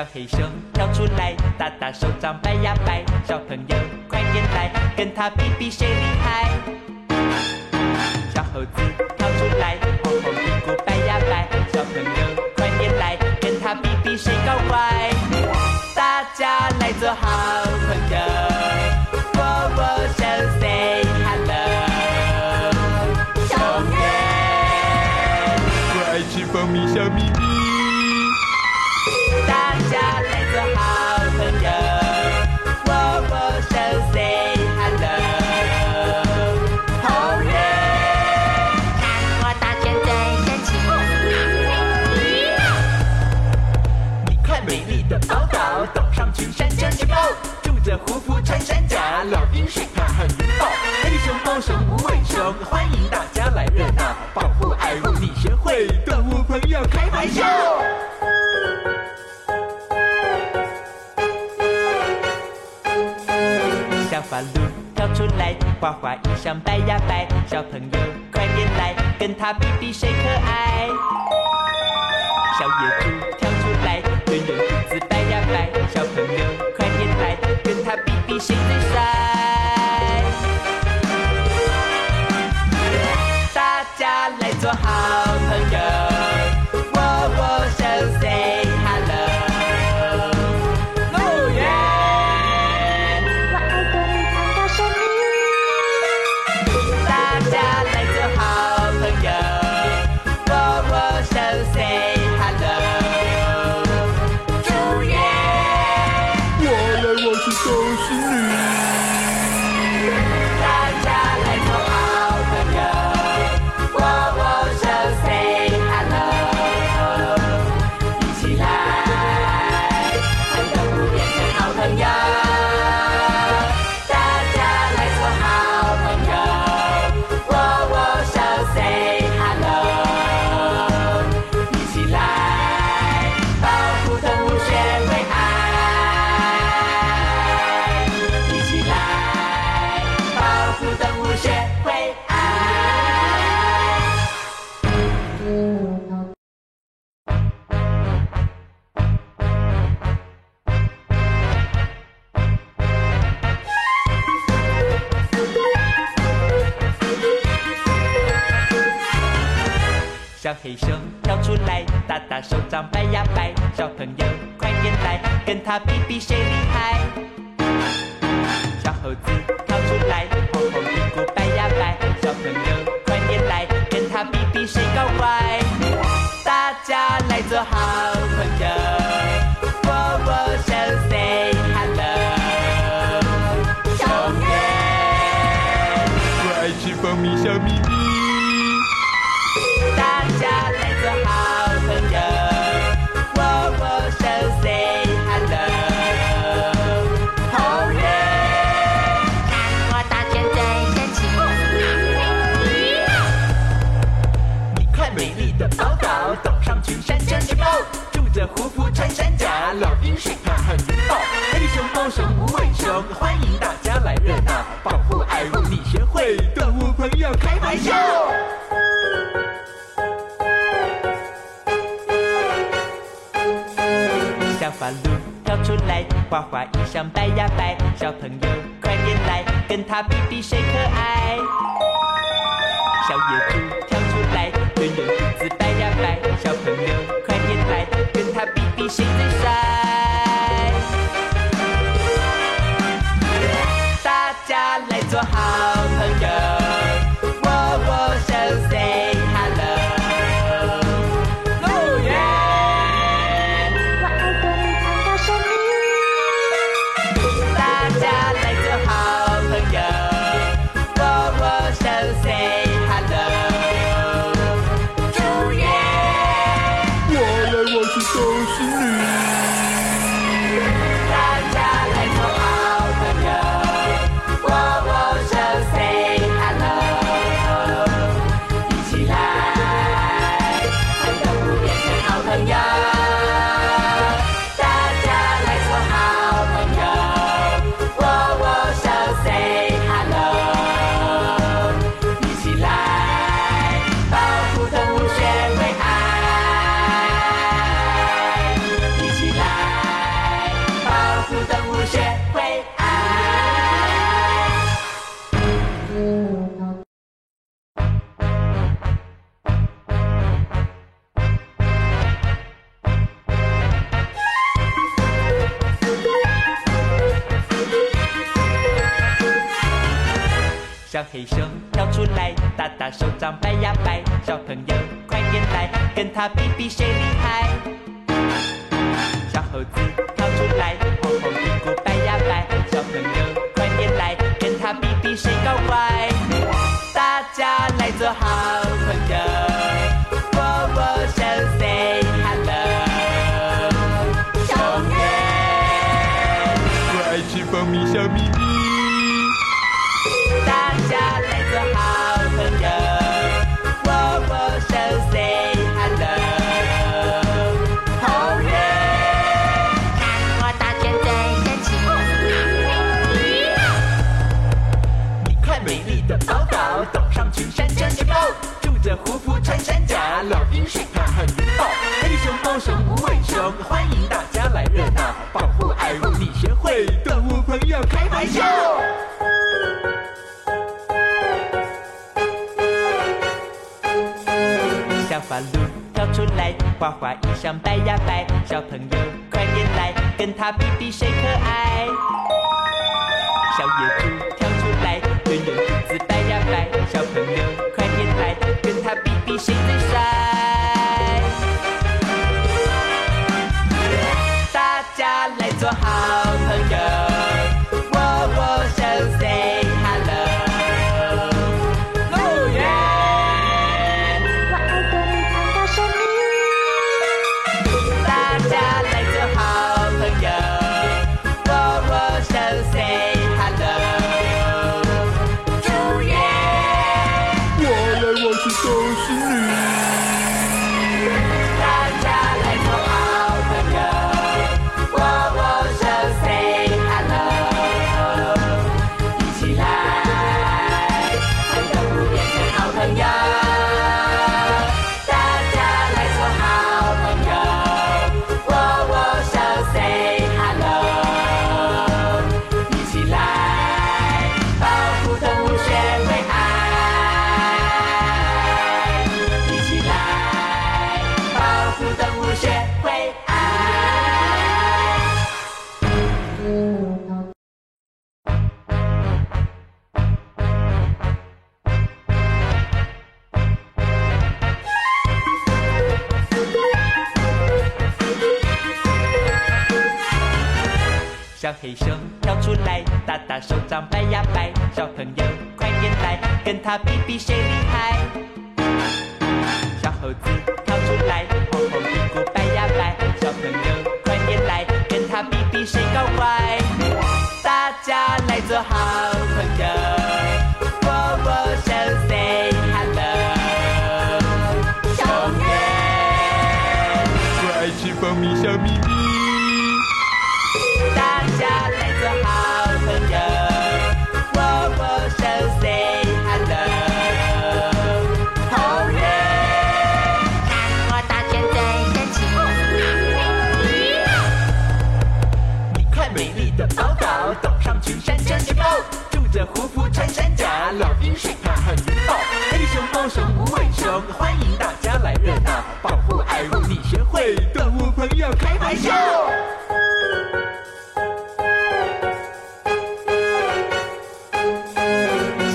小黑熊跳出来，大大手掌摆呀摆，小朋友快点来，跟他比比谁厉害。小猴子跳出来，红红屁股摆呀摆，小朋友快点来，跟他比比谁搞怪。大家来做好虎虎穿山甲，老鹰水獭和云豹，黑熊猫熊无尾熊，欢迎大家来热闹，保护爱护你学会，动物朋友开玩笑。小花鹿跳出来，花花衣裳摆呀摆，小朋友快点来，跟他比比谁可爱。小野猪小朋友快点来跟他比比谁最帅。谁厉害。小猴子跳出来，红红屁股摆呀摆，小朋友快点来，跟他比比谁搞怪。大家来做好花衣裳摆呀摆，小朋友快点来，跟他比比谁可爱。小野猪跳出来，圆圆肚子摆呀摆，小朋友快点来，跟他比比。谁最帅？大家来做好小黑熊跳出来，大大手掌摆呀摆，小朋友快点来，跟他比比谁厉害。小猴子跳出来，红红屁股摆呀摆，小朋友快点来，跟他比比谁搞怪。大家来做好朋友，握握手，say hello。小黑，我爱吃蜂蜜小咪咪。大家来做好朋友，握握手，say hello。红月，看我大卷最神奇，你看美丽的宝岛，岛上群山真是高，住着虎虎穿山甲，老鹰水獭和云豹，黑熊猫熊无尾熊，欢迎大家来热闹，保护爱护你学会，动物朋友开怀笑。花鹿跳出来，花花衣裳摆呀摆，小朋友快点来，跟他比比谁可爱。小野猪跳出来，圆圆肚子摆呀摆，小朋友快点来，跟他比比谁最帅。小黑熊跳出来，大大手掌摆呀摆，小朋友快点来，跟他比比谁厉害。小猴子跳出来，红红屁股摆呀摆，小朋友快点来，跟他比比谁搞怪。大家来做好着虎虎穿山甲，老鹰水獭和云豹，黑熊猫熊无尾熊，欢迎大家来热闹，保护爱护你学会，动物朋友开怀笑。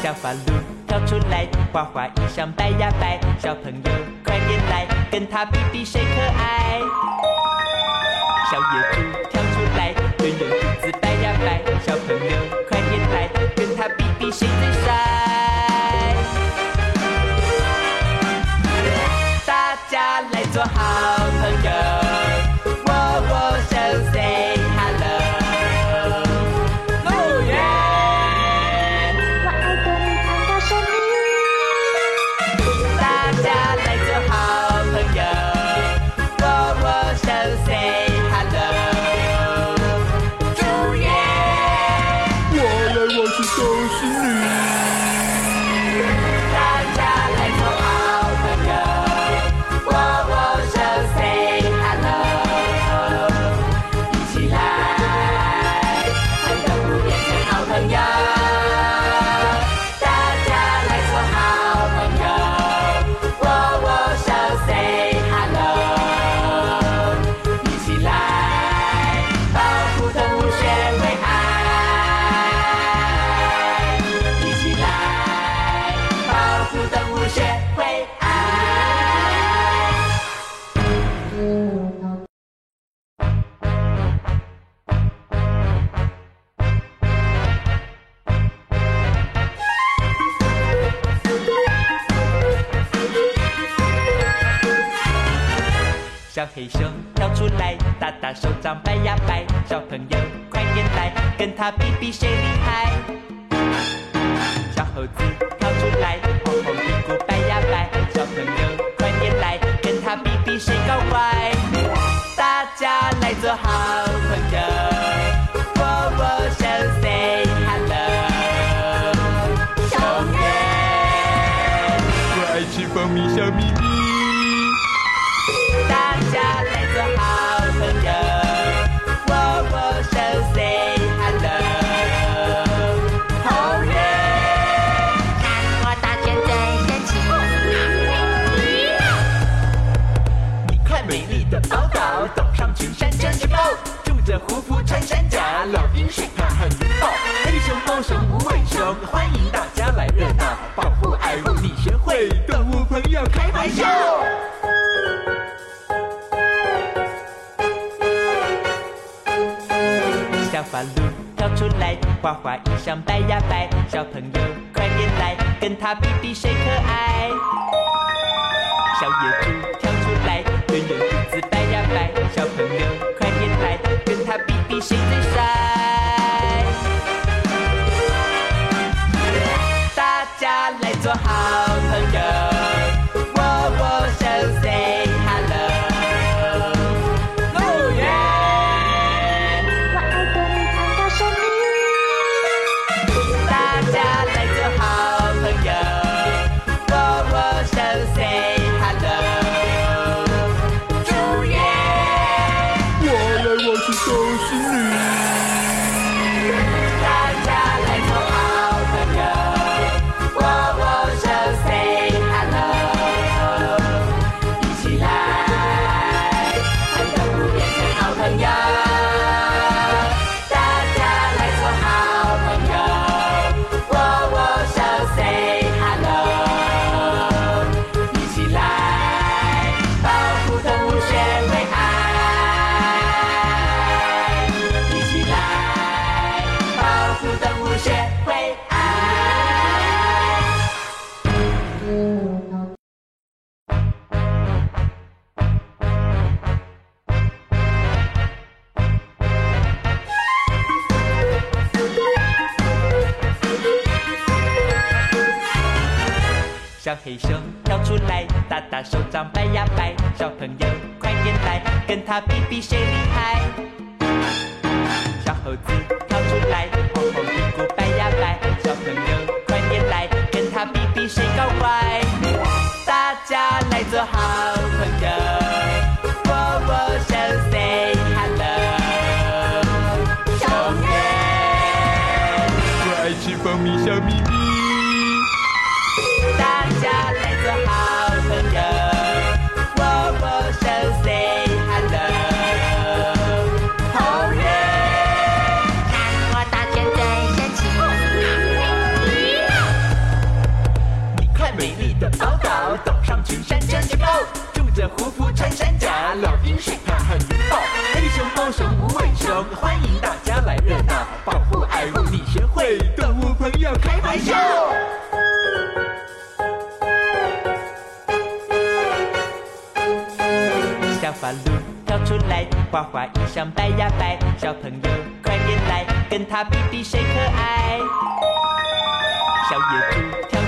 小花鹿跳出来，花花衣裳摆呀摆，小朋友快点来，跟他比比谁可爱。小野猪跟大手掌摆呀摆，小朋友快点来，跟他比比谁厉害。花花衣裳摆呀摆，小朋友快点来，跟他比比谁可爱。小野猪跳出来，圆圆肚子摆呀摆，小朋友快点来，跟他比比谁最帅。小黑熊跳出来，大大手掌摆呀摆，小朋友快点来，跟他比比谁厉害。小猴子跳出来，红红屁股摆呀摆，小朋友快点来，跟他比比谁搞怪。大家来做好朋友，握握手，say hello。熊耶，我爱吃蜂蜜小咪咪。黑熊猫熊无尾熊，欢迎大家来热闹，保护爱护你学会，动物朋友开怀笑。小花鹿跳出来，花花衣裳摆呀摆，小朋友快点来，跟他比比谁可爱。小野猪跳